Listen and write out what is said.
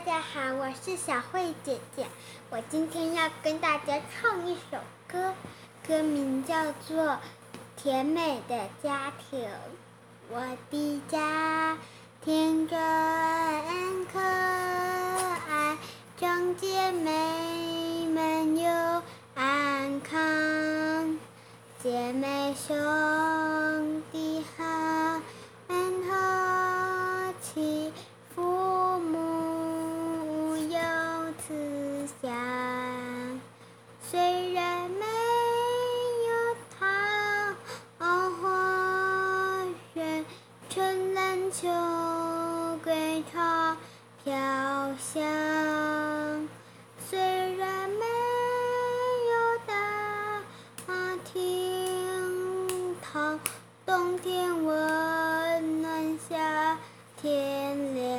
大家好，我是小慧姐姐。我今天要跟大家唱一首歌，歌名叫做《甜美的家庭》。我的家，天真可爱，众姐妹们又安康，姐妹兄弟好。家，虽然没有桃花月，春兰秋桂它飘香。虽然没有大厅堂，冬天温暖，夏天凉。